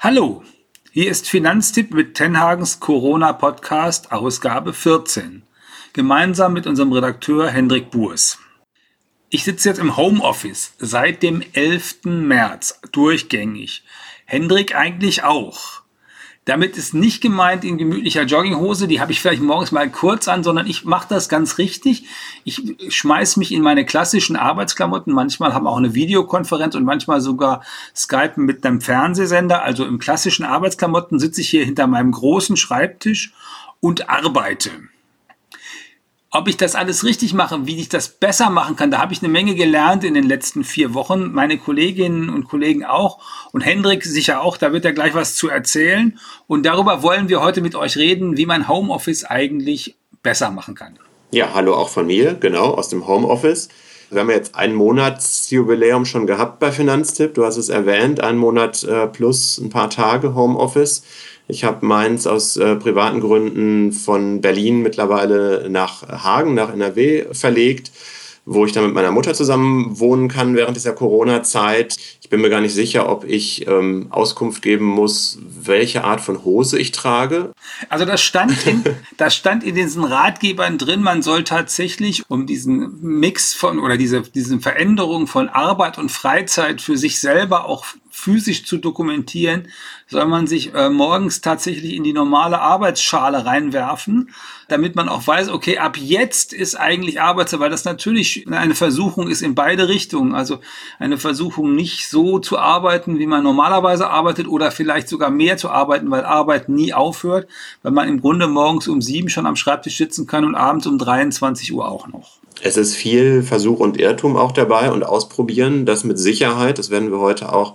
Hallo, hier ist Finanztipp mit Tenhagens Corona Podcast Ausgabe 14, gemeinsam mit unserem Redakteur Hendrik Burs. Ich sitze jetzt im Homeoffice seit dem 11. März durchgängig. Hendrik eigentlich auch. Damit ist nicht gemeint in gemütlicher Jogginghose, die habe ich vielleicht morgens mal kurz an, sondern ich mache das ganz richtig. Ich schmeiß mich in meine klassischen Arbeitsklamotten. Manchmal haben auch eine Videokonferenz und manchmal sogar Skypen mit einem Fernsehsender. Also im klassischen Arbeitsklamotten sitze ich hier hinter meinem großen Schreibtisch und arbeite ob ich das alles richtig mache, wie ich das besser machen kann, da habe ich eine Menge gelernt in den letzten vier Wochen. Meine Kolleginnen und Kollegen auch und Hendrik sicher auch, da wird er gleich was zu erzählen. Und darüber wollen wir heute mit euch reden, wie man Homeoffice eigentlich besser machen kann. Ja, hallo auch von mir, genau, aus dem Homeoffice. Wir haben jetzt ein Monatsjubiläum schon gehabt bei Finanztipp. Du hast es erwähnt, ein Monat äh, plus ein paar Tage Homeoffice. Ich habe meins aus äh, privaten Gründen von Berlin mittlerweile nach Hagen, nach NRW verlegt wo ich dann mit meiner Mutter zusammen wohnen kann während dieser Corona-Zeit. Ich bin mir gar nicht sicher, ob ich ähm, Auskunft geben muss, welche Art von Hose ich trage. Also das stand in, das stand in diesen Ratgebern drin, man soll tatsächlich, um diesen Mix von oder diese, diese Veränderung von Arbeit und Freizeit für sich selber auch physisch zu dokumentieren, soll man sich äh, morgens tatsächlich in die normale Arbeitsschale reinwerfen, damit man auch weiß, okay, ab jetzt ist eigentlich Arbeitszeit, weil das natürlich eine Versuchung ist in beide Richtungen. Also eine Versuchung nicht so zu arbeiten, wie man normalerweise arbeitet oder vielleicht sogar mehr zu arbeiten, weil Arbeit nie aufhört, weil man im Grunde morgens um sieben schon am Schreibtisch sitzen kann und abends um 23 Uhr auch noch. Es ist viel Versuch und Irrtum auch dabei und ausprobieren, das mit Sicherheit, das werden wir heute auch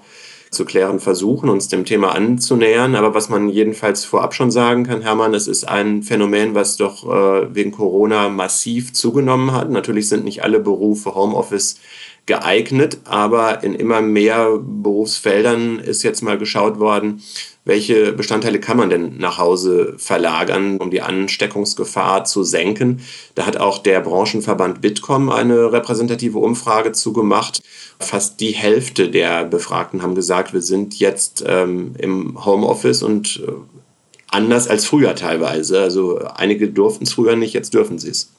zu klären versuchen, uns dem Thema anzunähern. Aber was man jedenfalls vorab schon sagen kann, Hermann, es ist ein Phänomen, was doch äh, wegen Corona massiv zugenommen hat. Natürlich sind nicht alle Berufe Homeoffice geeignet, aber in immer mehr Berufsfeldern ist jetzt mal geschaut worden, welche Bestandteile kann man denn nach Hause verlagern, um die Ansteckungsgefahr zu senken. Da hat auch der Branchenverband Bitkom eine repräsentative Umfrage zugemacht. Fast die Hälfte der Befragten haben gesagt, wir sind jetzt ähm, im Homeoffice und äh, anders als früher teilweise. Also einige durften es früher nicht, jetzt dürfen sie es.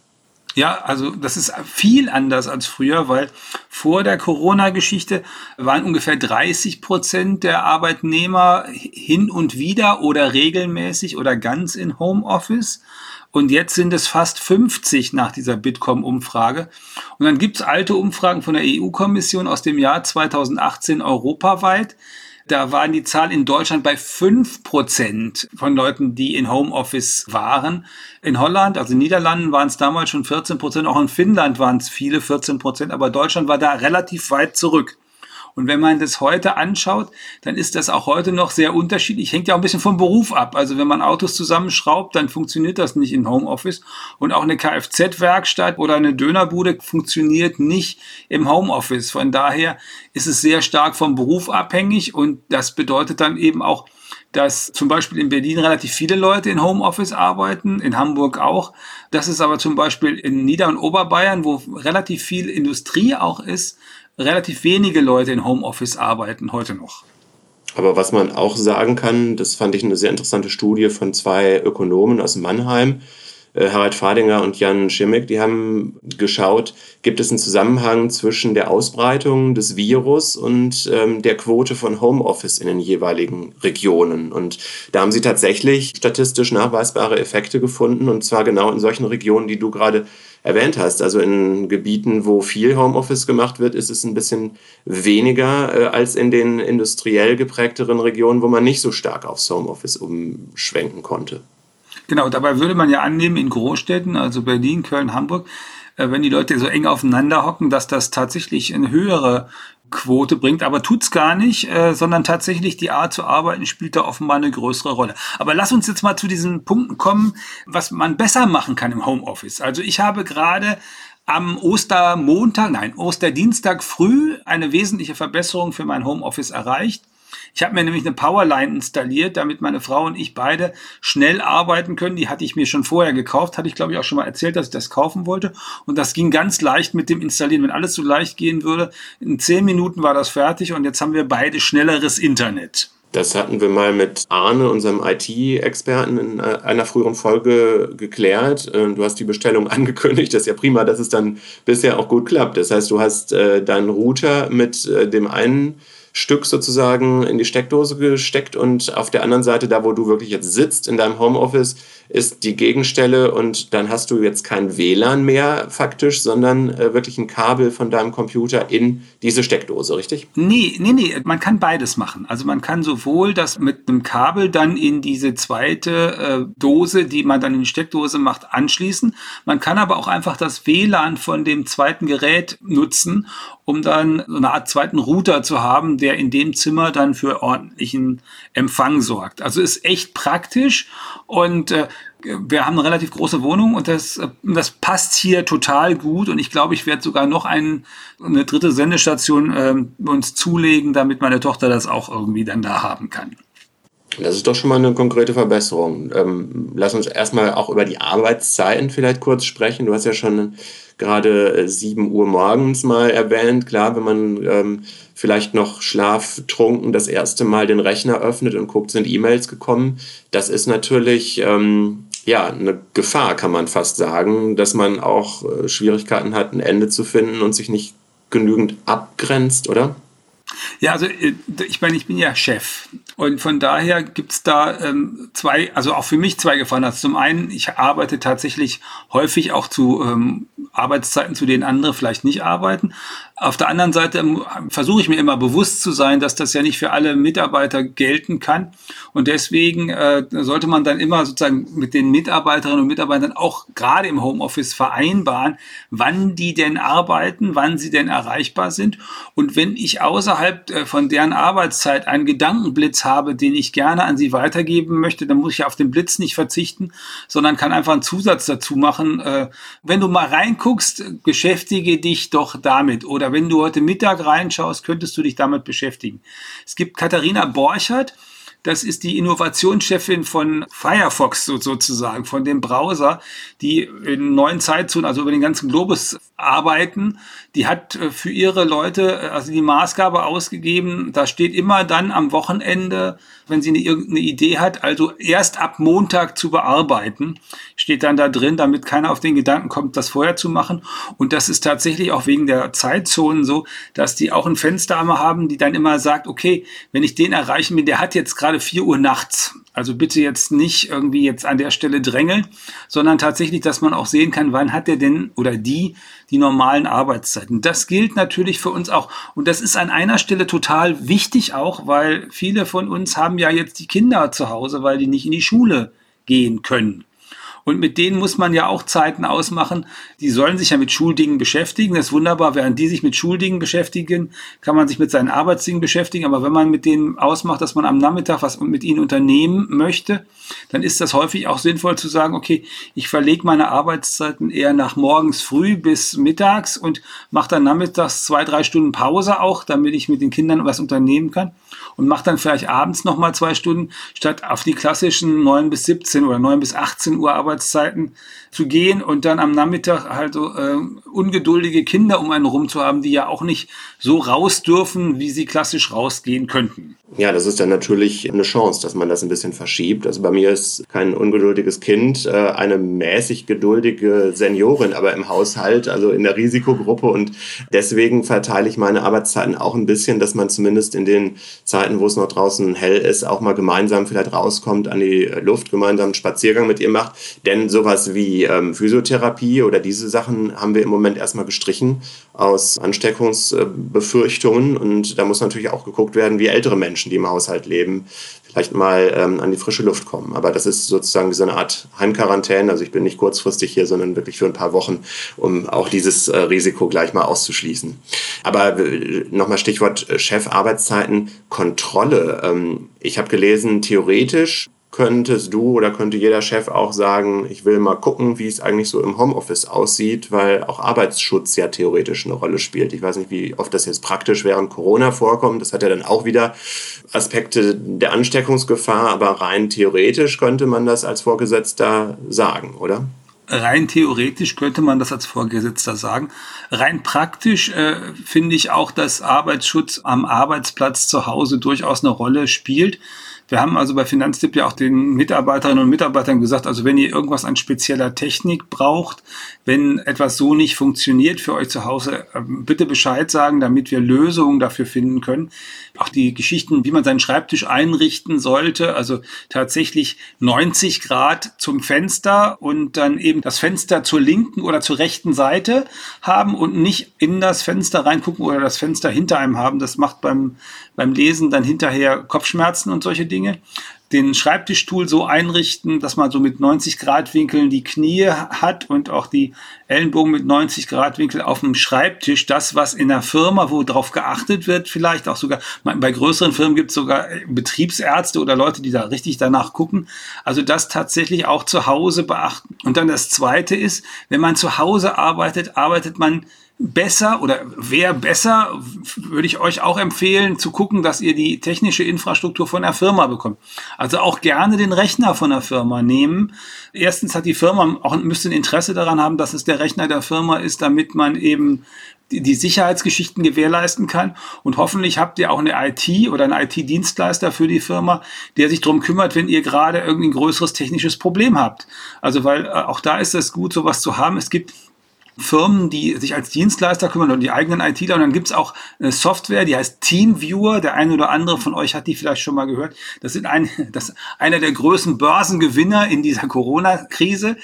Ja, also das ist viel anders als früher, weil vor der Corona-Geschichte waren ungefähr 30 Prozent der Arbeitnehmer hin und wieder oder regelmäßig oder ganz in Homeoffice. Und jetzt sind es fast 50 nach dieser Bitkom-Umfrage. Und dann gibt's alte Umfragen von der EU-Kommission aus dem Jahr 2018 europaweit. Da waren die Zahlen in Deutschland bei fünf Prozent von Leuten, die in Homeoffice waren. In Holland, also in Niederlanden, waren es damals schon 14 Prozent. Auch in Finnland waren es viele 14 Prozent. Aber Deutschland war da relativ weit zurück. Und wenn man das heute anschaut, dann ist das auch heute noch sehr unterschiedlich. Hängt ja auch ein bisschen vom Beruf ab. Also wenn man Autos zusammenschraubt, dann funktioniert das nicht in Homeoffice. Und auch eine Kfz-Werkstatt oder eine Dönerbude funktioniert nicht im Homeoffice. Von daher ist es sehr stark vom Beruf abhängig. Und das bedeutet dann eben auch, dass zum Beispiel in Berlin relativ viele Leute in Homeoffice arbeiten, in Hamburg auch. Das ist aber zum Beispiel in Nieder- und Oberbayern, wo relativ viel Industrie auch ist, relativ wenige Leute in Homeoffice arbeiten heute noch. Aber was man auch sagen kann, das fand ich eine sehr interessante Studie von zwei Ökonomen aus Mannheim, äh, Harald Fadinger und Jan Schimmick, die haben geschaut, gibt es einen Zusammenhang zwischen der Ausbreitung des Virus und ähm, der Quote von Homeoffice in den jeweiligen Regionen. Und da haben sie tatsächlich statistisch nachweisbare Effekte gefunden, und zwar genau in solchen Regionen, die du gerade erwähnt hast. Also in Gebieten, wo viel Homeoffice gemacht wird, ist es ein bisschen weniger äh, als in den industriell geprägteren Regionen, wo man nicht so stark aufs Homeoffice umschwenken konnte. Genau, dabei würde man ja annehmen, in Großstädten, also Berlin, Köln, Hamburg, äh, wenn die Leute so eng aufeinander hocken, dass das tatsächlich eine höhere Quote bringt, aber tut's gar nicht, äh, sondern tatsächlich die Art zu arbeiten spielt da offenbar eine größere Rolle. Aber lass uns jetzt mal zu diesen Punkten kommen, was man besser machen kann im Homeoffice. Also ich habe gerade am Ostermontag, nein, Osterdienstag früh eine wesentliche Verbesserung für mein Homeoffice erreicht. Ich habe mir nämlich eine Powerline installiert, damit meine Frau und ich beide schnell arbeiten können. Die hatte ich mir schon vorher gekauft, hatte ich glaube ich auch schon mal erzählt, dass ich das kaufen wollte. Und das ging ganz leicht mit dem Installieren. Wenn alles so leicht gehen würde, in zehn Minuten war das fertig und jetzt haben wir beide schnelleres Internet. Das hatten wir mal mit Arne, unserem IT-Experten, in äh, einer früheren Folge geklärt. Äh, du hast die Bestellung angekündigt. Das ist ja prima, dass es dann bisher auch gut klappt. Das heißt, du hast äh, deinen Router mit dem einen Stück sozusagen in die Steckdose gesteckt und auf der anderen Seite, da wo du wirklich jetzt sitzt in deinem Homeoffice, ist die Gegenstelle und dann hast du jetzt kein WLAN mehr faktisch, sondern äh, wirklich ein Kabel von deinem Computer in diese Steckdose, richtig? Nee, nee, nee, man kann beides machen. Also man kann sowohl das mit einem Kabel dann in diese zweite äh, Dose, die man dann in die Steckdose macht, anschließen. Man kann aber auch einfach das WLAN von dem zweiten Gerät nutzen um dann so eine Art zweiten Router zu haben, der in dem Zimmer dann für ordentlichen Empfang sorgt. Also ist echt praktisch und äh, wir haben eine relativ große Wohnung und das, äh, das passt hier total gut und ich glaube, ich werde sogar noch ein, eine dritte Sendestation äh, uns zulegen, damit meine Tochter das auch irgendwie dann da haben kann. Das ist doch schon mal eine konkrete Verbesserung. Ähm, lass uns erstmal auch über die Arbeitszeiten vielleicht kurz sprechen. Du hast ja schon gerade 7 Uhr morgens mal erwähnt. Klar, wenn man ähm, vielleicht noch schlaftrunken das erste Mal den Rechner öffnet und guckt, sind E-Mails gekommen. Das ist natürlich ähm, ja eine Gefahr, kann man fast sagen, dass man auch äh, Schwierigkeiten hat, ein Ende zu finden und sich nicht genügend abgrenzt, oder? Ja, also äh, ich meine, ich bin ja Chef und von daher gibt's da ähm, zwei, also auch für mich zwei Gefahren. Also zum einen, ich arbeite tatsächlich häufig auch zu ähm, Arbeitszeiten, zu denen andere vielleicht nicht arbeiten. Auf der anderen Seite versuche ich mir immer bewusst zu sein, dass das ja nicht für alle Mitarbeiter gelten kann. Und deswegen äh, sollte man dann immer sozusagen mit den Mitarbeiterinnen und Mitarbeitern auch gerade im Homeoffice vereinbaren, wann die denn arbeiten, wann sie denn erreichbar sind. Und wenn ich außerhalb äh, von deren Arbeitszeit einen Gedankenblitz habe, den ich gerne an sie weitergeben möchte, dann muss ich auf den Blitz nicht verzichten, sondern kann einfach einen Zusatz dazu machen. Äh, wenn du mal reinguckst, beschäftige dich doch damit oder oder wenn du heute Mittag reinschaust, könntest du dich damit beschäftigen. Es gibt Katharina Borchert, das ist die Innovationschefin von Firefox sozusagen, von dem Browser, die in neuen Zeitzonen, also über den ganzen Globus arbeiten. Die hat äh, für ihre Leute äh, also die Maßgabe ausgegeben, da steht immer dann am Wochenende, wenn sie eine, irgendeine Idee hat, also erst ab Montag zu bearbeiten, steht dann da drin, damit keiner auf den Gedanken kommt, das vorher zu machen. Und das ist tatsächlich auch wegen der Zeitzonen so, dass die auch ein Fenster haben, die dann immer sagt, okay, wenn ich den erreichen will, der hat jetzt gerade vier Uhr nachts. Also bitte jetzt nicht irgendwie jetzt an der Stelle drängeln, sondern tatsächlich, dass man auch sehen kann, wann hat der denn oder die die normalen Arbeitszeiten. Das gilt natürlich für uns auch. Und das ist an einer Stelle total wichtig auch, weil viele von uns haben ja jetzt die Kinder zu Hause, weil die nicht in die Schule gehen können. Und mit denen muss man ja auch Zeiten ausmachen. Die sollen sich ja mit Schuldingen beschäftigen. Das ist wunderbar. Während die sich mit Schuldingen beschäftigen, kann man sich mit seinen Arbeitsdingen beschäftigen. Aber wenn man mit denen ausmacht, dass man am Nachmittag was mit ihnen unternehmen möchte, dann ist das häufig auch sinnvoll zu sagen, okay, ich verlege meine Arbeitszeiten eher nach morgens früh bis mittags und mache dann nachmittags zwei, drei Stunden Pause auch, damit ich mit den Kindern was unternehmen kann und mache dann vielleicht abends nochmal zwei Stunden, statt auf die klassischen 9 bis 17 oder 9 bis 18 Uhr Arbeitszeiten zu gehen und dann am Nachmittag halt so äh, ungeduldige Kinder um einen rum zu haben, die ja auch nicht so raus dürfen, wie sie klassisch rausgehen könnten. Ja, das ist dann natürlich eine Chance, dass man das ein bisschen verschiebt. Also bei mir ist kein ungeduldiges Kind, äh, eine mäßig geduldige Seniorin, aber im Haushalt, also in der Risikogruppe. Und deswegen verteile ich meine Arbeitszeiten auch ein bisschen, dass man zumindest in den Zeiten, wo es noch draußen hell ist, auch mal gemeinsam vielleicht rauskommt an die Luft, gemeinsam einen Spaziergang mit ihr macht. Denn sowas wie ähm, Physiotherapie oder diese Sachen haben wir im Moment erstmal gestrichen aus Ansteckungsbefürchtungen. Und da muss natürlich auch geguckt werden, wie ältere Menschen, die im Haushalt leben, vielleicht mal ähm, an die frische Luft kommen. Aber das ist sozusagen so eine Art Heimquarantäne. Also ich bin nicht kurzfristig hier, sondern wirklich für ein paar Wochen, um auch dieses äh, Risiko gleich mal auszuschließen. Aber äh, nochmal Stichwort äh, Chefarbeitszeiten, Kontrolle. Ähm, ich habe gelesen, theoretisch könntest du oder könnte jeder Chef auch sagen, ich will mal gucken, wie es eigentlich so im Homeoffice aussieht, weil auch Arbeitsschutz ja theoretisch eine Rolle spielt. Ich weiß nicht, wie oft das jetzt praktisch während Corona vorkommt. Das hat ja dann auch wieder Aspekte der Ansteckungsgefahr, aber rein theoretisch könnte man das als Vorgesetzter sagen, oder? rein theoretisch könnte man das als Vorgesetzter sagen. Rein praktisch äh, finde ich auch, dass Arbeitsschutz am Arbeitsplatz zu Hause durchaus eine Rolle spielt. Wir haben also bei Finanztipp ja auch den Mitarbeiterinnen und Mitarbeitern gesagt, also wenn ihr irgendwas an spezieller Technik braucht, wenn etwas so nicht funktioniert für euch zu Hause, ähm, bitte Bescheid sagen, damit wir Lösungen dafür finden können. Auch die Geschichten, wie man seinen Schreibtisch einrichten sollte, also tatsächlich 90 Grad zum Fenster und dann eben das Fenster zur linken oder zur rechten Seite haben und nicht in das Fenster reingucken oder das Fenster hinter einem haben. Das macht beim, beim Lesen dann hinterher Kopfschmerzen und solche Dinge den Schreibtischstuhl so einrichten, dass man so mit 90 Grad Winkeln die Knie hat und auch die Ellenbogen mit 90 Grad Winkel auf dem Schreibtisch. Das, was in der Firma, wo drauf geachtet wird, vielleicht auch sogar, bei größeren Firmen gibt es sogar Betriebsärzte oder Leute, die da richtig danach gucken. Also das tatsächlich auch zu Hause beachten. Und dann das zweite ist, wenn man zu Hause arbeitet, arbeitet man besser oder wäre besser, würde ich euch auch empfehlen, zu gucken, dass ihr die technische Infrastruktur von der Firma bekommt. Also auch gerne den Rechner von der Firma nehmen. Erstens hat die Firma auch müsste ein Interesse daran haben, dass es der Rechner der Firma ist, damit man eben die, Sicherheitsgeschichten gewährleisten kann. Und hoffentlich habt ihr auch eine IT oder einen IT-Dienstleister für die Firma, der sich darum kümmert, wenn ihr gerade irgendwie ein größeres technisches Problem habt. Also weil äh, auch da ist es gut, sowas zu haben. Es gibt Firmen, die sich als Dienstleister kümmern und die eigenen ITler. Und dann gibt's auch eine Software, die heißt Teamviewer. Der eine oder andere von euch hat die vielleicht schon mal gehört. Das sind ein, das einer der größten Börsengewinner in dieser Corona-Krise.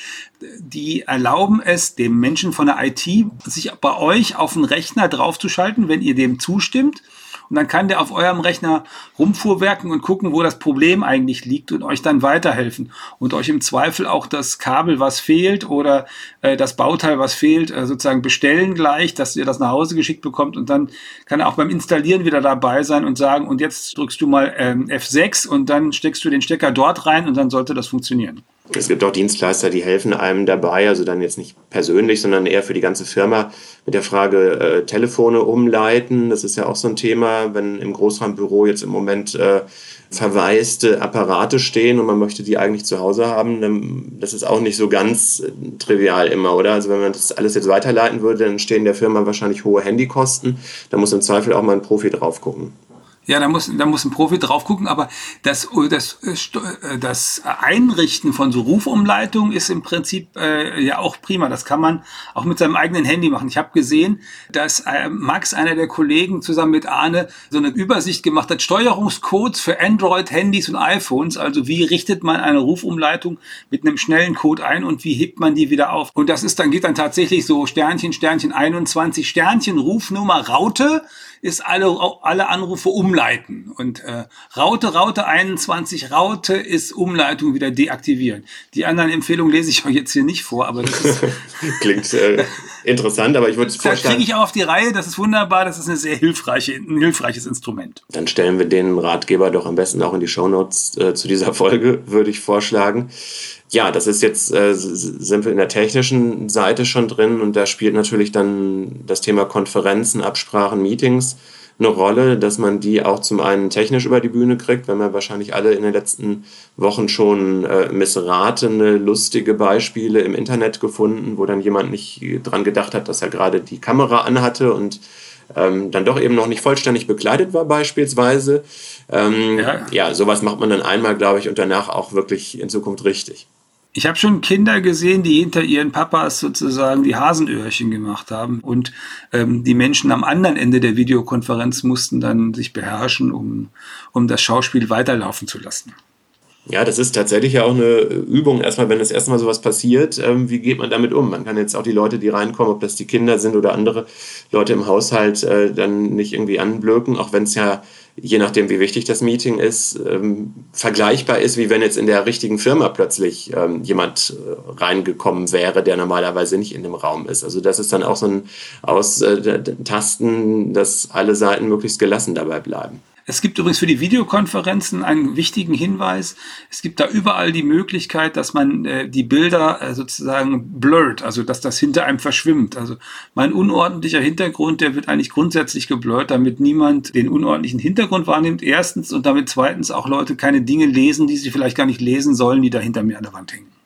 Die erlauben es dem Menschen von der IT, sich bei euch auf den Rechner draufzuschalten, wenn ihr dem zustimmt und dann kann der auf eurem Rechner rumfuhrwerken und gucken, wo das Problem eigentlich liegt und euch dann weiterhelfen und euch im Zweifel auch das Kabel, was fehlt oder äh, das Bauteil, was fehlt, äh, sozusagen bestellen gleich, dass ihr das nach Hause geschickt bekommt und dann kann er auch beim Installieren wieder dabei sein und sagen, und jetzt drückst du mal ähm, F6 und dann steckst du den Stecker dort rein und dann sollte das funktionieren. Es gibt auch Dienstleister, die helfen einem dabei, also dann jetzt nicht persönlich, sondern eher für die ganze Firma mit der Frage äh, Telefone umleiten. Das ist ja auch so ein Thema, wenn im Großraumbüro jetzt im Moment äh, verwaiste Apparate stehen und man möchte die eigentlich zu Hause haben, dann, das ist auch nicht so ganz äh, trivial immer, oder? Also wenn man das alles jetzt weiterleiten würde, dann stehen der Firma wahrscheinlich hohe Handykosten. Da muss im Zweifel auch mal ein Profi drauf gucken. Ja, da muss, da muss ein Profi drauf gucken, aber das, das, äh, das Einrichten von so Rufumleitungen ist im Prinzip äh, ja auch prima. Das kann man auch mit seinem eigenen Handy machen. Ich habe gesehen, dass äh, Max, einer der Kollegen, zusammen mit Arne so eine Übersicht gemacht hat, Steuerungscodes für Android-Handys und iPhones. Also wie richtet man eine Rufumleitung mit einem schnellen Code ein und wie hebt man die wieder auf? Und das ist dann, geht dann tatsächlich so Sternchen, Sternchen 21, Sternchen, Rufnummer, Raute ist alle, alle Anrufe umleiten. Und äh, Raute, Raute 21, Raute ist Umleitung wieder deaktivieren. Die anderen Empfehlungen lese ich euch jetzt hier nicht vor, aber das ist klingt äh, interessant, aber ich würde es vorschlagen. Das kriege ich auch auf die Reihe, das ist wunderbar, das ist eine sehr hilfreiche, ein hilfreiches Instrument. Dann stellen wir den Ratgeber doch am besten auch in die Shownotes äh, zu dieser Folge, würde ich vorschlagen ja, das ist jetzt, äh, sind wir in der technischen Seite schon drin und da spielt natürlich dann das Thema Konferenzen, Absprachen, Meetings eine Rolle, dass man die auch zum einen technisch über die Bühne kriegt, wenn wir wahrscheinlich alle in den letzten Wochen schon äh, missratene, lustige Beispiele im Internet gefunden, wo dann jemand nicht dran gedacht hat, dass er gerade die Kamera anhatte und ähm, dann doch eben noch nicht vollständig bekleidet war beispielsweise. Ähm, ja. ja, sowas macht man dann einmal, glaube ich, und danach auch wirklich in Zukunft richtig. Ich habe schon Kinder gesehen, die hinter ihren Papas sozusagen die Hasenöhrchen gemacht haben und ähm, die Menschen am anderen Ende der Videokonferenz mussten dann sich beherrschen, um, um das Schauspiel weiterlaufen zu lassen. Ja, das ist tatsächlich ja auch eine Übung, erstmal, wenn das erstmal sowas passiert, ähm, wie geht man damit um? Man kann jetzt auch die Leute, die reinkommen, ob das die Kinder sind oder andere Leute im Haushalt, äh, dann nicht irgendwie anblöken, auch wenn es ja je nachdem, wie wichtig das Meeting ist, ähm, vergleichbar ist, wie wenn jetzt in der richtigen Firma plötzlich ähm, jemand äh, reingekommen wäre, der normalerweise nicht in dem Raum ist. Also das ist dann auch so ein Austasten, dass alle Seiten möglichst gelassen dabei bleiben. Es gibt übrigens für die Videokonferenzen einen wichtigen Hinweis. Es gibt da überall die Möglichkeit, dass man äh, die Bilder äh, sozusagen blurrt, also dass das hinter einem verschwimmt. Also mein unordentlicher Hintergrund, der wird eigentlich grundsätzlich geblurrt, damit niemand den unordentlichen Hintergrund wahrnimmt. Erstens und damit zweitens auch Leute keine Dinge lesen, die sie vielleicht gar nicht lesen sollen, die da hinter mir an der Wand hängen.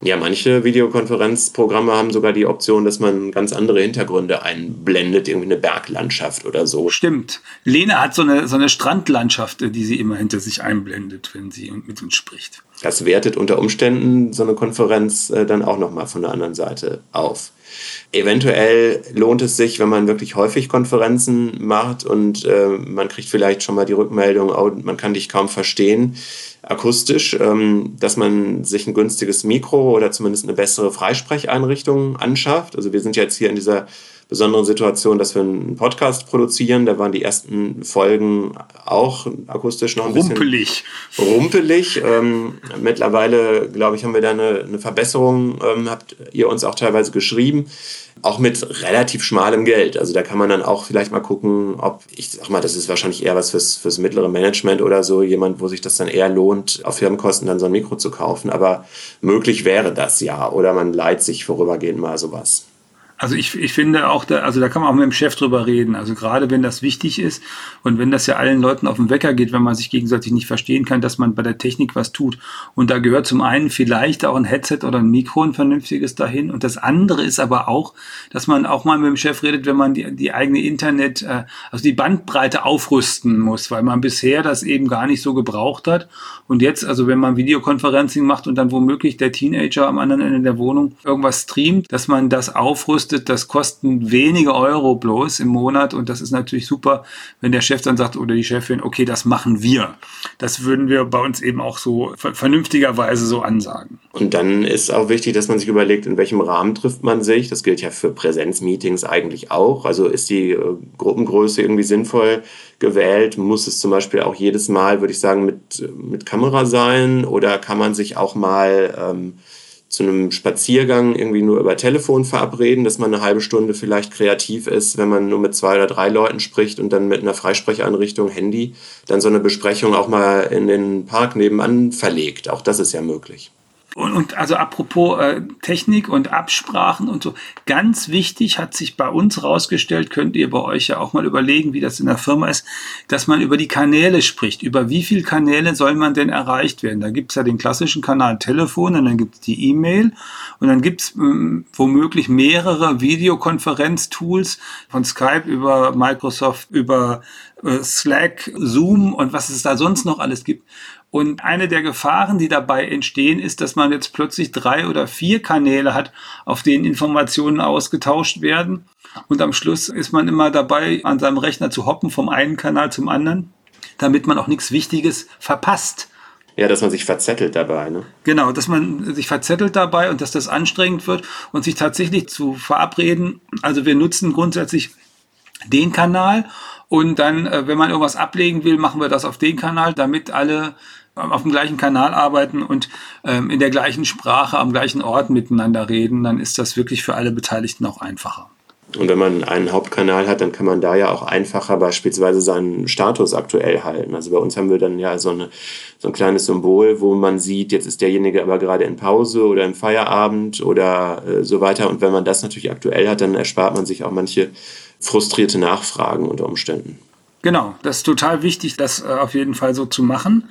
Ja, manche Videokonferenzprogramme haben sogar die Option, dass man ganz andere Hintergründe einblendet, irgendwie eine Berglandschaft oder so. Stimmt. Lena hat so eine, so eine Strandlandschaft, die sie immer hinter sich einblendet, wenn sie mit uns spricht. Das wertet unter Umständen so eine Konferenz äh, dann auch nochmal von der anderen Seite auf. Eventuell lohnt es sich, wenn man wirklich häufig Konferenzen macht und äh, man kriegt vielleicht schon mal die Rückmeldung, oh, man kann dich kaum verstehen, akustisch, ähm, dass man sich ein günstiges Mikro oder zumindest eine bessere Freisprecheinrichtung anschafft. Also wir sind jetzt hier in dieser besonderen Situation, dass wir einen Podcast produzieren. Da waren die ersten Folgen auch akustisch noch ein rumpelig. bisschen rumpelig. Ähm, mittlerweile, glaube ich, haben wir da eine, eine Verbesserung, ähm, habt ihr uns auch teilweise geschrieben. Auch mit relativ schmalem Geld. Also da kann man dann auch vielleicht mal gucken, ob, ich sag mal, das ist wahrscheinlich eher was fürs, fürs mittlere Management oder so, jemand, wo sich das dann eher lohnt, auf Firmenkosten dann so ein Mikro zu kaufen. Aber möglich wäre das ja. Oder man leiht sich vorübergehend mal sowas. Also ich, ich finde auch, da, also da kann man auch mit dem Chef drüber reden. Also gerade wenn das wichtig ist und wenn das ja allen Leuten auf den Wecker geht, wenn man sich gegenseitig nicht verstehen kann, dass man bei der Technik was tut. Und da gehört zum einen vielleicht auch ein Headset oder ein Mikro, ein vernünftiges dahin. Und das andere ist aber auch, dass man auch mal mit dem Chef redet, wenn man die, die eigene Internet, äh, also die Bandbreite aufrüsten muss, weil man bisher das eben gar nicht so gebraucht hat. Und jetzt, also wenn man Videokonferencing macht und dann womöglich der Teenager am anderen Ende der Wohnung irgendwas streamt, dass man das aufrüstet, kostet, das kosten wenige Euro bloß im Monat und das ist natürlich super, wenn der Chef dann sagt oder die Chefin, okay, das machen wir. Das würden wir bei uns eben auch so vernünftigerweise so ansagen. Und dann ist auch wichtig, dass man sich überlegt, in welchem Rahmen trifft man sich. Das gilt ja für Präsenzmeetings eigentlich auch. Also ist die äh, Gruppengröße irgendwie sinnvoll gewählt? Muss es zum Beispiel auch jedes Mal, würde ich sagen, mit, mit Kamera sein? Oder kann man sich auch mal ähm, zu einem Spaziergang irgendwie nur über Telefon verabreden, dass man eine halbe Stunde vielleicht kreativ ist, wenn man nur mit zwei oder drei Leuten spricht und dann mit einer Freisprecheinrichtung, Handy, dann so eine Besprechung auch mal in den Park nebenan verlegt. Auch das ist ja möglich. Und, und also apropos äh, Technik und Absprachen und so, ganz wichtig hat sich bei uns rausgestellt, könnt ihr bei euch ja auch mal überlegen, wie das in der Firma ist, dass man über die Kanäle spricht. Über wie viele Kanäle soll man denn erreicht werden? Da gibt's ja den klassischen Kanal Telefon und dann gibt's die E-Mail und dann gibt's ähm, womöglich mehrere Videokonferenz-Tools von Skype über Microsoft, über äh, Slack, Zoom und was es da sonst noch alles gibt. Und eine der Gefahren, die dabei entstehen, ist, dass man jetzt plötzlich drei oder vier Kanäle hat, auf denen Informationen ausgetauscht werden. Und am Schluss ist man immer dabei, an seinem Rechner zu hoppen vom einen Kanal zum anderen, damit man auch nichts Wichtiges verpasst. Ja, dass man sich verzettelt dabei. Ne? Genau, dass man sich verzettelt dabei und dass das anstrengend wird und sich tatsächlich zu verabreden. Also wir nutzen grundsätzlich den Kanal und dann, äh, wenn man irgendwas ablegen will, machen wir das auf den Kanal, damit alle auf dem gleichen Kanal arbeiten und ähm, in der gleichen Sprache am gleichen Ort miteinander reden, dann ist das wirklich für alle Beteiligten auch einfacher. Und wenn man einen Hauptkanal hat, dann kann man da ja auch einfacher beispielsweise seinen Status aktuell halten. Also bei uns haben wir dann ja so, eine, so ein kleines Symbol, wo man sieht, jetzt ist derjenige aber gerade in Pause oder im Feierabend oder äh, so weiter. Und wenn man das natürlich aktuell hat, dann erspart man sich auch manche frustrierte Nachfragen unter Umständen. Genau, das ist total wichtig, das äh, auf jeden Fall so zu machen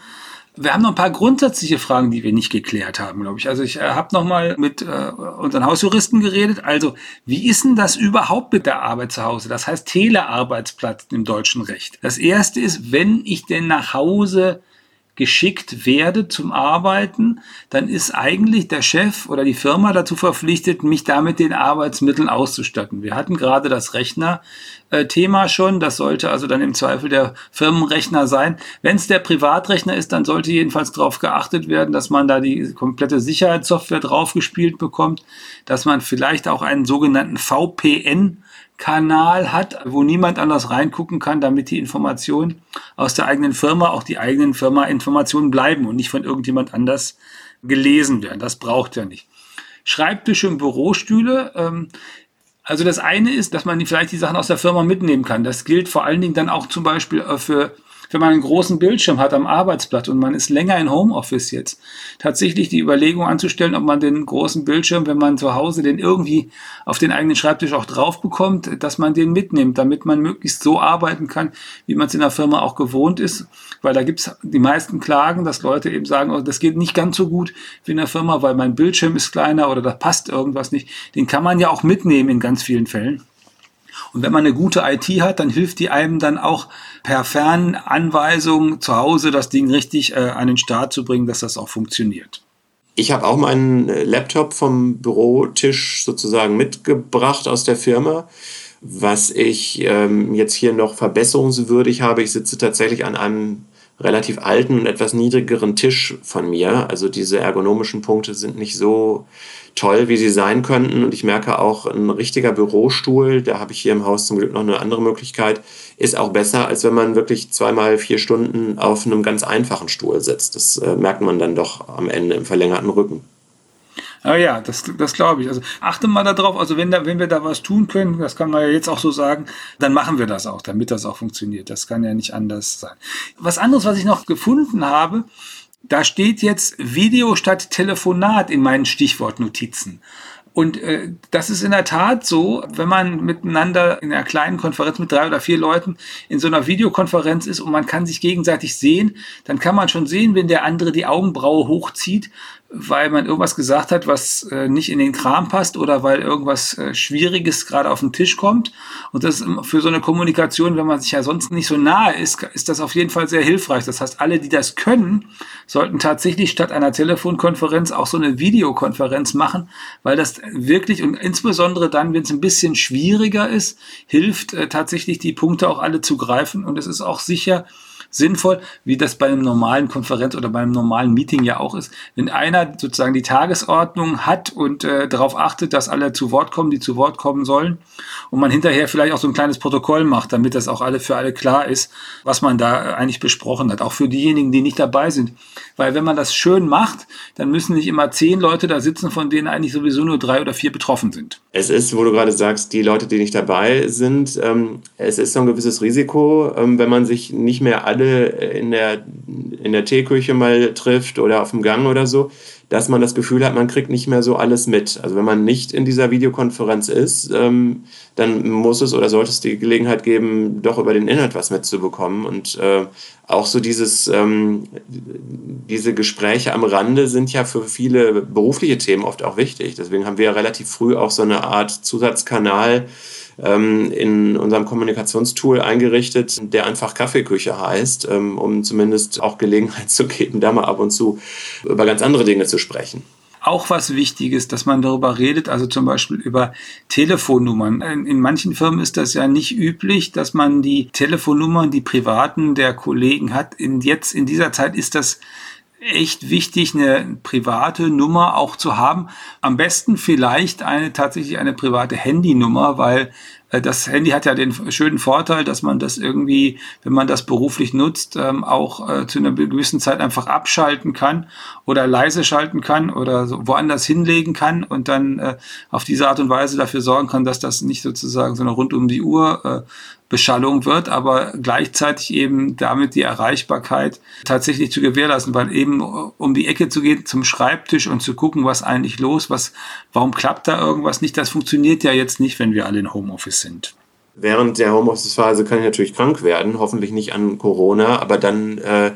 wir haben noch ein paar grundsätzliche Fragen, die wir nicht geklärt haben, glaube ich. Also ich äh, habe noch mal mit äh, unseren Hausjuristen geredet. Also wie ist denn das überhaupt mit der Arbeit zu Hause? Das heißt Telearbeitsplatz im deutschen Recht. Das erste ist, wenn ich denn nach Hause geschickt werde zum Arbeiten, dann ist eigentlich der Chef oder die Firma dazu verpflichtet, mich damit den Arbeitsmitteln auszustatten. Wir hatten gerade das Rechner-Thema schon. Das sollte also dann im Zweifel der Firmenrechner sein. Wenn es der Privatrechner ist, dann sollte jedenfalls darauf geachtet werden, dass man da die komplette Sicherheitssoftware draufgespielt bekommt, dass man vielleicht auch einen sogenannten VPN Kanal hat, wo niemand anders reingucken kann, damit die Informationen aus der eigenen Firma, auch die eigenen Firma-Informationen bleiben und nicht von irgendjemand anders gelesen werden. Das braucht er nicht. Schreibtische und Bürostühle. Ähm, also das eine ist, dass man vielleicht die Sachen aus der Firma mitnehmen kann. Das gilt vor allen Dingen dann auch zum Beispiel äh, für wenn man einen großen Bildschirm hat am Arbeitsplatz und man ist länger in Homeoffice jetzt, tatsächlich die Überlegung anzustellen, ob man den großen Bildschirm, wenn man zu Hause den irgendwie auf den eigenen Schreibtisch auch drauf bekommt, dass man den mitnimmt, damit man möglichst so arbeiten kann, wie man es in der Firma auch gewohnt ist. Weil da gibt es die meisten Klagen, dass Leute eben sagen, oh, das geht nicht ganz so gut wie in der Firma, weil mein Bildschirm ist kleiner oder da passt irgendwas nicht. Den kann man ja auch mitnehmen in ganz vielen Fällen. Und wenn man eine gute IT hat, dann hilft die einem dann auch per Fernanweisung zu Hause das Ding richtig äh, an den Start zu bringen, dass das auch funktioniert. Ich habe auch meinen äh, Laptop vom Bürotisch sozusagen mitgebracht aus der Firma. Was ich ähm, jetzt hier noch verbesserungswürdig habe, ich sitze tatsächlich an einem relativ alten und etwas niedrigeren Tisch von mir. Also diese ergonomischen Punkte sind nicht so toll, wie sie sein könnten. Und ich merke auch, ein richtiger Bürostuhl, da habe ich hier im Haus zum Glück noch eine andere Möglichkeit, ist auch besser, als wenn man wirklich zweimal vier Stunden auf einem ganz einfachen Stuhl sitzt. Das äh, merkt man dann doch am Ende im verlängerten Rücken. Ah ja, das, das glaube ich. Also achte mal darauf, also wenn, da, wenn wir da was tun können, das kann man ja jetzt auch so sagen, dann machen wir das auch, damit das auch funktioniert. Das kann ja nicht anders sein. Was anderes, was ich noch gefunden habe, da steht jetzt Video statt Telefonat in meinen Stichwortnotizen. Und äh, das ist in der Tat so, wenn man miteinander in einer kleinen Konferenz mit drei oder vier Leuten in so einer Videokonferenz ist und man kann sich gegenseitig sehen, dann kann man schon sehen, wenn der andere die Augenbraue hochzieht weil man irgendwas gesagt hat, was äh, nicht in den Kram passt oder weil irgendwas äh, Schwieriges gerade auf den Tisch kommt. Und das ist für so eine Kommunikation, wenn man sich ja sonst nicht so nahe ist, ist das auf jeden Fall sehr hilfreich. Das heißt, alle, die das können, sollten tatsächlich statt einer Telefonkonferenz auch so eine Videokonferenz machen, weil das wirklich und insbesondere dann, wenn es ein bisschen schwieriger ist, hilft äh, tatsächlich die Punkte auch alle zu greifen. Und es ist auch sicher, sinnvoll, wie das bei einem normalen Konferenz oder bei einem normalen Meeting ja auch ist. Wenn einer sozusagen die Tagesordnung hat und äh, darauf achtet, dass alle zu Wort kommen, die zu Wort kommen sollen, und man hinterher vielleicht auch so ein kleines Protokoll macht, damit das auch alle für alle klar ist, was man da eigentlich besprochen hat, auch für diejenigen, die nicht dabei sind. Weil wenn man das schön macht, dann müssen nicht immer zehn Leute da sitzen, von denen eigentlich sowieso nur drei oder vier betroffen sind. Es ist, wo du gerade sagst, die Leute, die nicht dabei sind, ähm, es ist so ein gewisses Risiko, ähm, wenn man sich nicht mehr alle in der, in der Teeküche mal trifft oder auf dem Gang oder so, dass man das Gefühl hat, man kriegt nicht mehr so alles mit. Also wenn man nicht in dieser Videokonferenz ist, ähm, dann muss es oder sollte es die Gelegenheit geben, doch über den Inhalt was mitzubekommen. Und äh, auch so dieses, ähm, diese Gespräche am Rande sind ja für viele berufliche Themen oft auch wichtig. Deswegen haben wir ja relativ früh auch so eine Art Zusatzkanal ähm, in unserem Kommunikationstool eingerichtet, der einfach Kaffeeküche heißt, ähm, um zumindest auch Gelegenheit zu geben, da mal ab und zu über ganz andere Dinge zu sprechen auch was Wichtiges, dass man darüber redet, also zum Beispiel über Telefonnummern. In manchen Firmen ist das ja nicht üblich, dass man die Telefonnummern, die privaten der Kollegen hat. In jetzt in dieser Zeit ist das echt wichtig, eine private Nummer auch zu haben. Am besten vielleicht eine tatsächlich eine private Handynummer, weil äh, das Handy hat ja den schönen Vorteil, dass man das irgendwie, wenn man das beruflich nutzt, ähm, auch äh, zu einer gewissen Zeit einfach abschalten kann oder leise schalten kann oder woanders hinlegen kann und dann äh, auf diese Art und Weise dafür sorgen kann, dass das nicht sozusagen so eine rund um die Uhr Beschallung wird, aber gleichzeitig eben damit die Erreichbarkeit tatsächlich zu gewährleisten, weil eben um die Ecke zu gehen zum Schreibtisch und zu gucken, was eigentlich los, was, warum klappt da irgendwas nicht, das funktioniert ja jetzt nicht, wenn wir alle in Homeoffice sind. Während der Homeoffice-Phase kann ich natürlich krank werden, hoffentlich nicht an Corona, aber dann äh,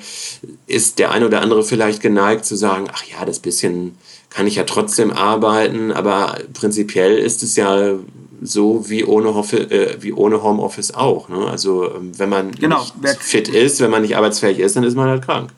ist der eine oder andere vielleicht geneigt zu sagen, ach ja, das bisschen kann ich ja trotzdem arbeiten, aber prinzipiell ist es ja so wie ohne, Hof äh, wie ohne Homeoffice auch. Ne? Also ähm, wenn man genau. nicht fit ist, wenn man nicht arbeitsfähig ist, dann ist man halt krank.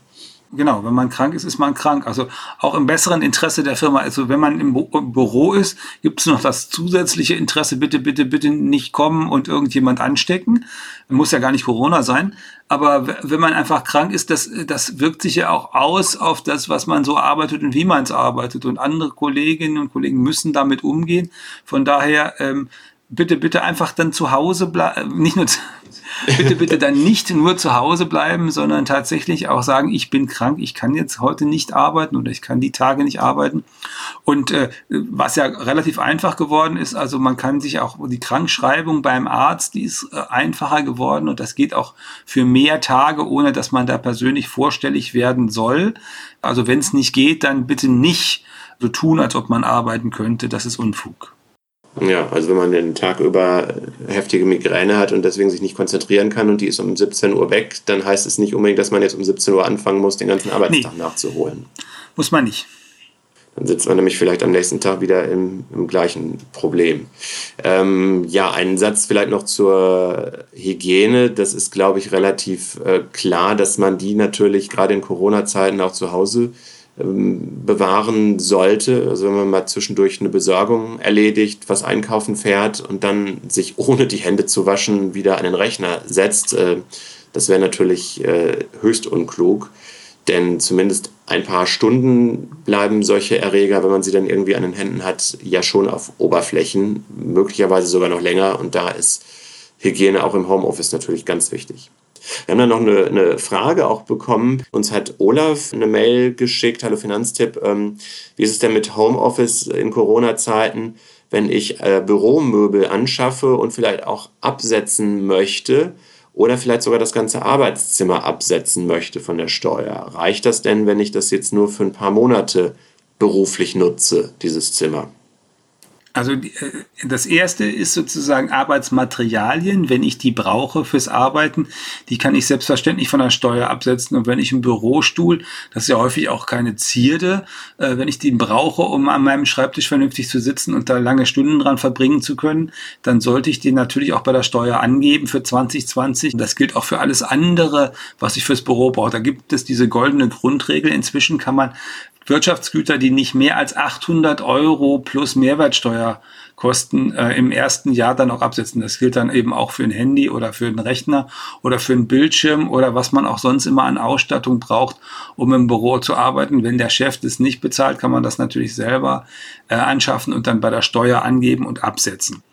Genau, wenn man krank ist, ist man krank. Also auch im besseren Interesse der Firma. Also wenn man im, Büro ist, gibt es noch das zusätzliche Interesse, bitte, bitte, bitte nicht kommen und irgendjemand anstecken. Muss ja gar nicht Corona sein. Aber wenn man einfach krank ist, das, das wirkt sich ja auch aus auf das, was man so arbeitet und wie man es arbeitet. Und andere Kolleginnen und Kollegen müssen damit umgehen. Von daher ähm, bitte, bitte einfach dann zu Hause bleiben, nicht nur zu, bitte, bitte dann nicht nur zu Hause bleiben, sondern tatsächlich auch sagen, ich bin krank, ich kann jetzt heute nicht arbeiten oder ich kann die Tage nicht arbeiten. Und äh, was ja relativ einfach geworden ist, also man kann sich auch die Krankschreibung beim Arzt, die ist äh, einfacher geworden und das geht auch für mehr Tage, ohne dass man da persönlich vorstellig werden soll. Also wenn es nicht geht, dann bitte nicht so tun, als ob man arbeiten könnte. Das ist Unfug. Ja, also wenn man den Tag über heftige Migräne hat und deswegen sich nicht konzentrieren kann und die ist um 17 Uhr weg, dann heißt es nicht unbedingt, dass man jetzt um 17 Uhr anfangen muss, den ganzen Arbeitstag nee. nachzuholen. Muss man nicht. Dann sitzt man nämlich vielleicht am nächsten Tag wieder im, im gleichen Problem. Ähm, ja, einen Satz vielleicht noch zur Hygiene. Das ist, glaube ich, relativ äh, klar, dass man die natürlich gerade in Corona-Zeiten auch zu Hause ähm, bewahren sollte. Also wenn man mal zwischendurch eine Besorgung erledigt, was einkaufen fährt und dann sich ohne die Hände zu waschen wieder an den Rechner setzt, äh, das wäre natürlich äh, höchst unklug. Denn zumindest ein paar Stunden bleiben solche Erreger, wenn man sie dann irgendwie an den Händen hat, ja schon auf Oberflächen, möglicherweise sogar noch länger. Und da ist Hygiene auch im Homeoffice natürlich ganz wichtig. Wir haben dann noch eine, eine, Frage auch bekommen. Uns hat Olaf eine Mail geschickt, hallo Finanztipp, ähm, wie ist es denn mit Homeoffice in Corona-Zeiten, wenn ich äh, Büromöbel anschaffe und vielleicht auch absetzen möchte oder vielleicht sogar das ganze Arbeitszimmer absetzen möchte von der Steuer? Reicht das denn, wenn ich das jetzt nur für ein paar Monate beruflich nutze, dieses Zimmer? Also äh, das erste ist sozusagen Arbeitsmaterialien, wenn ich die brauche fürs Arbeiten, die kann ich selbstverständlich von der Steuer absetzen. Und wenn ich einen Bürostuhl, das ist ja häufig auch keine Zierde, äh, wenn ich den brauche, um an meinem Schreibtisch vernünftig zu sitzen und da lange Stunden dran verbringen zu können, dann sollte ich den natürlich auch bei der Steuer angeben für 2020. Das gilt auch für alles andere, was ich fürs Büro brauche. Da gibt es diese goldene Grundregel. Inzwischen kann man Wirtschaftsgüter, die nicht mehr als 800 Euro plus Mehrwertsteuerkosten äh, im ersten Jahr dann auch absetzen. Das gilt dann eben auch für ein Handy oder für einen Rechner oder für einen Bildschirm oder was man auch sonst immer an Ausstattung braucht, um im Büro zu arbeiten. Wenn der Chef das nicht bezahlt, kann man das natürlich selber äh, anschaffen und dann bei der Steuer angeben und absetzen.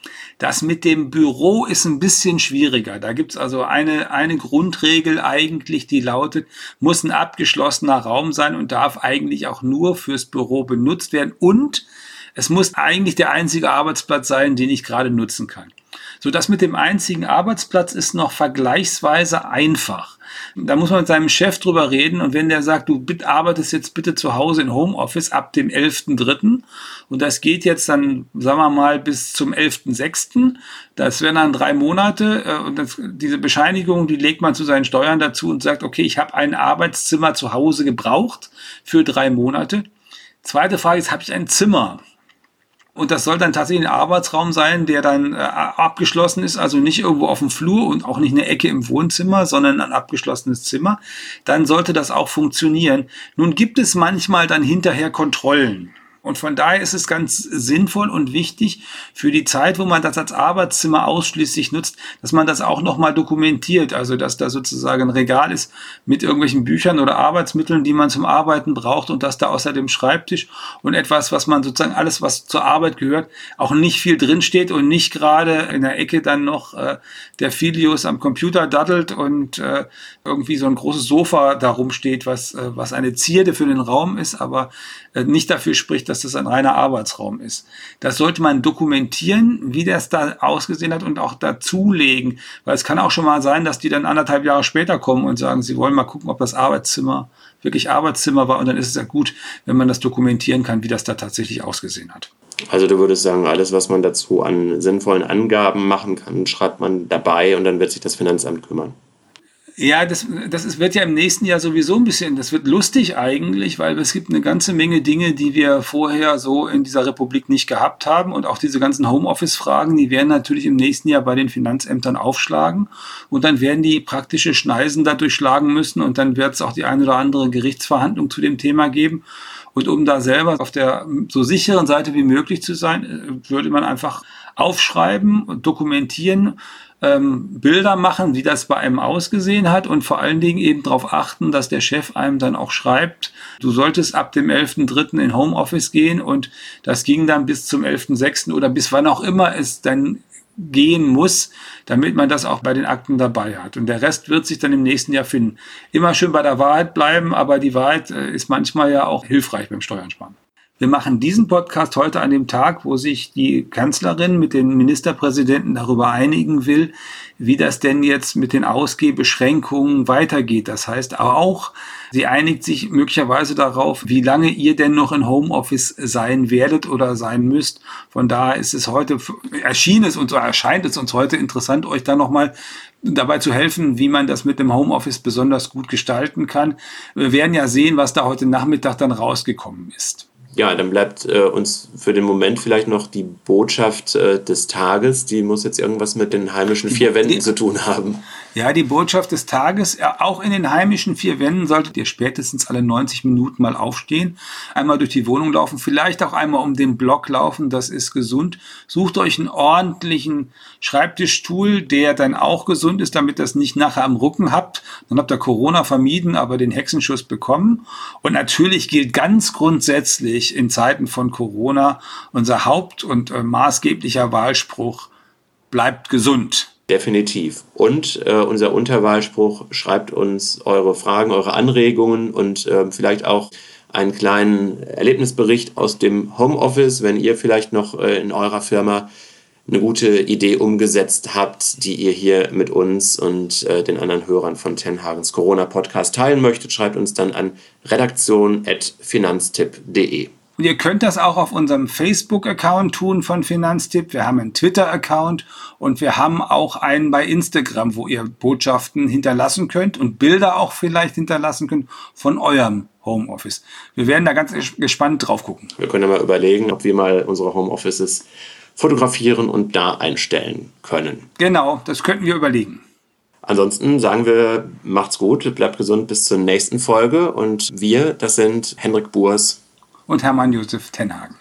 Das mit dem Büro ist ein bisschen schwieriger. Da gibt's also eine, eine Grundregel eigentlich, die lautet, muss ein abgeschlossener Raum sein und darf eigentlich auch nur fürs Büro benutzt werden. Und es muss eigentlich der einzige Arbeitsplatz sein, den ich gerade nutzen kann. So, das mit dem einzigen Arbeitsplatz ist noch vergleichsweise einfach. Da muss man mit seinem Chef drüber reden und wenn der sagt, du arbeitest jetzt bitte zu Hause in Homeoffice ab dem 11.3. und das geht jetzt dann, sagen wir mal, bis zum 11.6., das wären dann drei Monate äh, und das, diese Bescheinigung, die legt man zu seinen Steuern dazu und sagt, okay, ich habe ein Arbeitszimmer zu Hause gebraucht für drei Monate. Zweite Frage ist, habe ich ein Zimmer? Und das soll dann tatsächlich ein Arbeitsraum sein, der dann äh, abgeschlossen ist, also nicht irgendwo auf dem Flur und auch nicht eine Ecke im Wohnzimmer, sondern ein abgeschlossenes Zimmer. Dann sollte das auch funktionieren. Nun gibt es manchmal dann hinterher Kontrollen. Und von daher ist es ganz sinnvoll und wichtig für die Zeit, wo man das als Arbeitszimmer ausschließlich nutzt, dass man das auch nochmal dokumentiert. Also, dass da sozusagen ein Regal ist mit irgendwelchen Büchern oder Arbeitsmitteln, die man zum Arbeiten braucht und dass da außer dem Schreibtisch und etwas, was man sozusagen alles, was zur Arbeit gehört, auch nicht viel drinsteht und nicht gerade in der Ecke dann noch äh, der Filius am Computer daddelt und äh, irgendwie so ein großes Sofa darum steht, was, äh, was eine Zierde für den Raum ist, aber äh, nicht dafür spricht, dass das ein reiner Arbeitsraum ist. Das sollte man dokumentieren, wie das da ausgesehen hat und auch dazulegen, weil es kann auch schon mal sein, dass die dann anderthalb Jahre später kommen und sagen, sie wollen mal gucken, ob das Arbeitszimmer wirklich Arbeitszimmer war und dann ist es ja gut, wenn man das dokumentieren kann, wie das da tatsächlich ausgesehen hat. Also du würdest sagen, alles, was man dazu an sinnvollen Angaben machen kann, schreibt man dabei und dann wird sich das Finanzamt kümmern. Ja, das, das ist, wird ja im nächsten Jahr sowieso ein bisschen, das wird lustig eigentlich, weil es gibt eine ganze Menge Dinge, die wir vorher so in dieser Republik nicht gehabt haben. Und auch diese ganzen Homeoffice-Fragen, die werden natürlich im nächsten Jahr bei den Finanzämtern aufschlagen. Und dann werden die praktische Schneisen da durchschlagen müssen. Und dann wird es auch die eine oder andere Gerichtsverhandlung zu dem Thema geben. Und um da selber auf der so sicheren Seite wie möglich zu sein, äh, würde man einfach aufschreiben und dokumentieren, ähm, Bilder machen, wie das bei einem ausgesehen hat und vor allen Dingen eben darauf achten, dass der Chef einem dann auch schreibt, du solltest ab dem 11.3. in Homeoffice gehen und das ging dann bis zum 11.6. oder bis wann auch immer es dann gehen muss, damit man das auch bei den Akten dabei hat. Und der Rest wird sich dann im nächsten Jahr finden. Immer schön bei der Wahrheit bleiben, aber die Wahrheit äh, ist manchmal ja auch hilfreich beim Steuern sparen. Wir machen diesen Podcast heute an dem Tag, wo sich die Kanzlerin mit den Ministerpräsidenten darüber einigen will, wie das denn jetzt mit den Ausgehbeschränkungen weitergeht. Das heißt auch, sie einigt sich möglicherweise darauf, wie lange ihr denn noch in Homeoffice sein werdet oder sein müsst. Von daher ist es heute, erschien es und so erscheint es uns heute interessant, euch da nochmal dabei zu helfen, wie man das mit dem Homeoffice besonders gut gestalten kann. Wir werden ja sehen, was da heute Nachmittag dann rausgekommen ist. Ja, dann bleibt äh, uns für den Moment vielleicht noch die Botschaft äh, des Tages. Die muss jetzt irgendwas mit den heimischen vier Wänden zu tun haben. Ja, die Botschaft des Tages, auch in den heimischen vier Wänden solltet ihr spätestens alle 90 Minuten mal aufstehen, einmal durch die Wohnung laufen, vielleicht auch einmal um den Block laufen, das ist gesund. Sucht euch einen ordentlichen Schreibtischstuhl, der dann auch gesund ist, damit das nicht nachher am Rücken habt. Dann habt ihr Corona vermieden, aber den Hexenschuss bekommen. Und natürlich gilt ganz grundsätzlich in Zeiten von Corona unser Haupt- und äh, maßgeblicher Wahlspruch, bleibt gesund. Definitiv. Und äh, unser Unterwahlspruch schreibt uns eure Fragen, eure Anregungen und äh, vielleicht auch einen kleinen Erlebnisbericht aus dem Homeoffice, wenn ihr vielleicht noch äh, in eurer Firma eine gute Idee umgesetzt habt, die ihr hier mit uns und äh, den anderen Hörern von Tenhagens Corona Podcast teilen möchtet, schreibt uns dann an redaktion.finanztipp.de. Und ihr könnt das auch auf unserem Facebook-Account tun von Finanztipp. Wir haben einen Twitter-Account und wir haben auch einen bei Instagram, wo ihr Botschaften hinterlassen könnt und Bilder auch vielleicht hinterlassen könnt von eurem Homeoffice. Wir werden da ganz gespannt drauf gucken. Wir können ja mal überlegen, ob wir mal unsere Homeoffices fotografieren und da einstellen können. Genau, das könnten wir überlegen. Ansonsten sagen wir, macht's gut, bleibt gesund bis zur nächsten Folge und wir, das sind Henrik Burs und Hermann Josef Tenhagen.